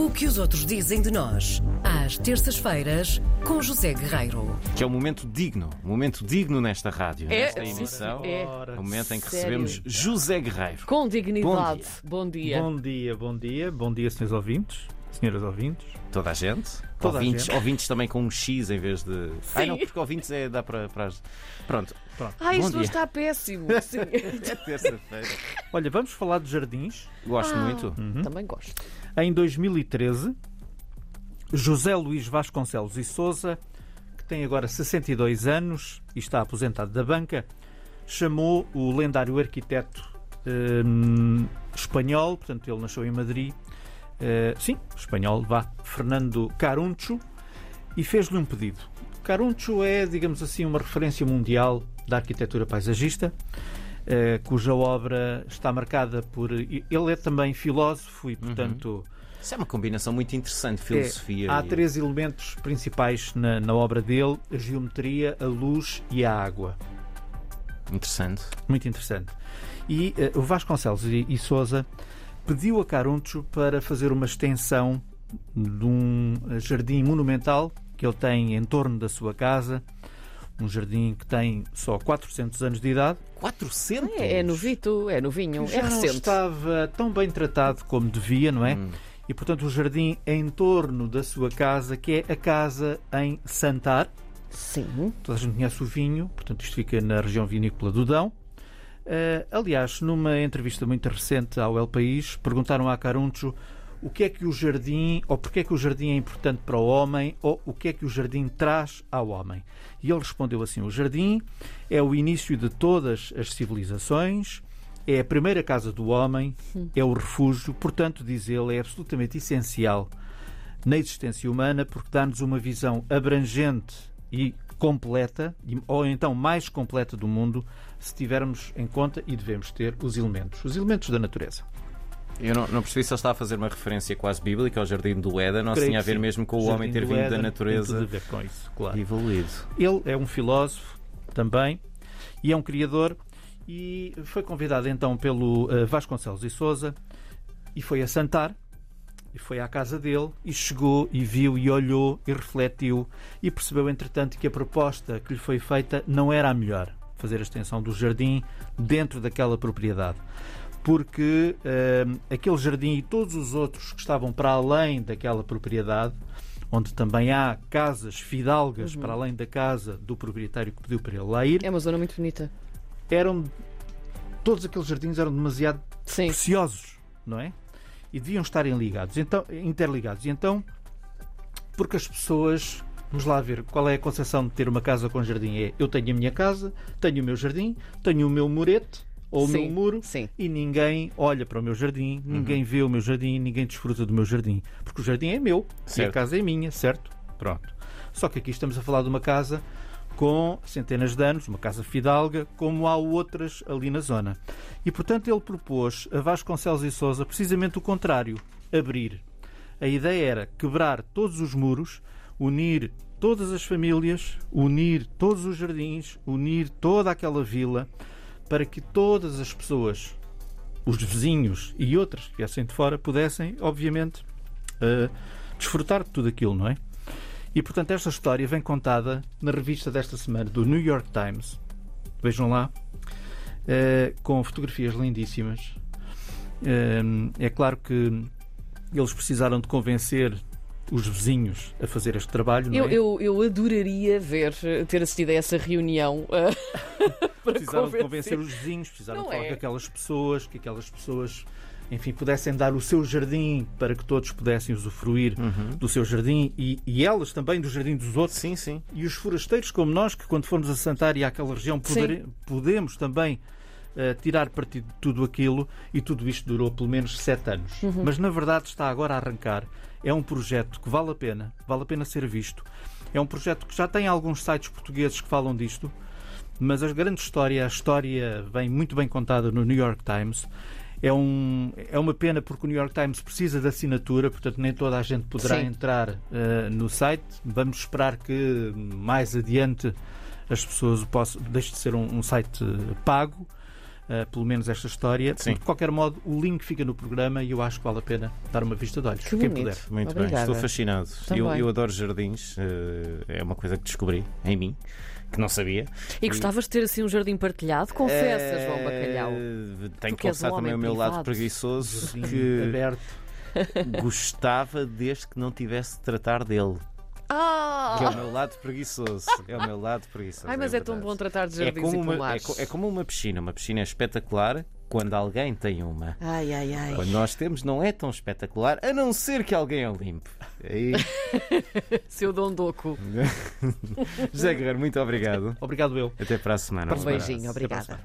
O que os outros dizem de nós, às terças-feiras, com José Guerreiro. Que é um momento digno, um momento digno nesta rádio, É, nesta emissão. é. É o momento em que Sério. recebemos José Guerreiro. Com dignidade. Bom dia. Bom dia, bom dia, bom dia, senhores ouvintes, senhoras ouvintes. Toda a gente. Toda ouvintes, ouvintes também com um X em vez de. Ai não, porque ouvintes é, dá para. para as- Pronto, Ai, Bom isto dia. está péssimo. Sim. é terça-feira. Olha, vamos falar de jardins. Gosto Ah. muito. Também gosto. Em 2013, José Luís Vasconcelos e Souza, que tem agora 62 anos e está aposentado da banca, chamou o lendário arquiteto hum, espanhol, portanto ele nasceu em Madrid, sim, espanhol, vá, Fernando Caruncho, e fez-lhe um pedido. Caruncho é, digamos assim, uma referência mundial da arquitetura paisagista, eh, cuja obra está marcada por. Ele é também filósofo e, portanto. Isso é uma combinação muito interessante, é, filosofia. há e- três elementos principais na, na obra dele: a geometria, a luz e a água. Interessante. Muito interessante. E eh, o Vasconcelos e, e Souza pediu a Caruncho para fazer uma extensão de um jardim monumental que ele tem em torno da sua casa. Um jardim que tem só 400 anos de idade. 400? É, é novito, é novinho, é já não recente. estava tão bem tratado como devia, não é? Hum. E portanto o jardim em torno da sua casa, que é a casa em Santar. Sim. Toda a gente conhece o vinho, portanto isto fica na região vinícola do Dão. Eh, aliás, numa entrevista muito recente ao El País, perguntaram a Caruncho o que é que o jardim, ou porque é que o jardim é importante para o homem, ou o que é que o jardim traz ao homem. E ele respondeu assim: o jardim é o início de todas as civilizações, é a primeira casa do homem, é o refúgio, portanto, diz ele, é absolutamente essencial na existência humana porque dá-nos uma visão abrangente e completa, ou então mais completa do mundo, se tivermos em conta e devemos ter os elementos, os elementos da natureza. Eu não, não percebi se ele está a fazer uma referência quase bíblica ao jardim do Éden ou se Creio tinha a ver sim. mesmo com o homem ter do vindo da Éden Tem natureza tudo a ver com isso, claro. evoluído. Ele é um filósofo também e é um criador e foi convidado então pelo eh, Vasconcelos e Souza e foi a Santar e foi à casa dele e chegou e viu e olhou e refletiu e percebeu entretanto que a proposta que lhe foi feita não era a melhor fazer a extensão do jardim dentro daquela propriedade porque eh, aquele jardim e todos os outros que estavam para além daquela propriedade onde também há casas fidalgas para além da casa do proprietário que pediu para ele lá ir, É uma zona muito bonita. eram todos aqueles jardins eram demasiado Sim. preciosos, não é? E deviam estar ligados, então, interligados. E então, porque as pessoas, vamos lá ver, qual é a concepção de ter uma casa com jardim? É, eu tenho a minha casa, tenho o meu jardim, tenho o meu murete ou o Sim, meu muro sim. e ninguém olha para o meu jardim, ninguém vê o meu jardim, ninguém desfruta do meu jardim. Porque o jardim é meu e a Certo. casa é minha, certo? Pronto. Só que aqui estamos a falar de uma casa com centenas de anos, uma casa fidalga, como há outras ali na zona. E, portanto, ele propôs a Vasconcelos e Souza precisamente o contrário, abrir. A ideia era quebrar todos os muros, unir todas as famílias, unir todos os jardins, unir toda aquela vila, para que todas as pessoas, os vizinhos e outras que viessem de fora, pudessem, obviamente, eh, desfrutar de tudo aquilo, não é? E portanto, esta história vem contada na revista desta semana do New York Times. Vejam lá, eh, com fotografias lindíssimas. Eh, é claro que eles precisaram de convencer os vizinhos a fazer este trabalho. Não Eu, é? eu, eu adoraria ver, ter assistido a essa reunião. para precisaram de convencer. convencer os vizinhos, precisaram Não de falar é? com aquelas pessoas, que aquelas pessoas, enfim, pudessem dar o seu jardim para que todos pudessem usufruir do seu jardim e, e elas também do jardim dos outros. Sim, sim. E os forasteiros como nós, que quando formos a Santar e àquela região, podere- podemos também eh, tirar partido de tudo aquilo e tudo isto durou pelo menos sete anos. Mas na verdade está agora a arrancar. É um projeto que vale a pena, vale a pena ser visto. É um projeto que já tem alguns sites portugueses que falam disto, mas a grande história, a história vem muito bem contada no New York Times. É, um, é uma pena porque o New York Times precisa de assinatura, portanto nem toda a gente poderá Sim. entrar eh, no site. Vamos esperar que mais adiante as pessoas o possam, deixe de ser um, um site pago. uh, pelo menos esta história. Sim. De qualquer modo, o link fica no programa e eu acho que vale a pena dar uma vista de olhos. Que quem bonito. puder. Muito bem, Obrigada. estou fascinado. Eu, eu adoro jardins, eh, é uma coisa que descobri em mim, que não sabia. E gostavas de ter assim um jardim partilhado? Confessa, João Bacalhau. Eh, Tenho que confessar um também o meu lado privado. preguiçoso Jardim que aberto. gostava desde que não tivesse de tratar dele. Ah! Que é o meu lado preguiçoso. É o meu lado preguiçoso. Ai, mas é, tão verdade. bom tratar de É jardins como, e uma, é, é como uma piscina. Uma piscina é espetacular quando alguém tem uma. Ai, ai, ai. Quando nós temos, não é tão espetacular, a não ser que alguém a limpe. Aí, Seu Dondoco. José Guerreiro, muito obrigado. Obrigado, eu. Até para a semana. Um beijinho, obrigada.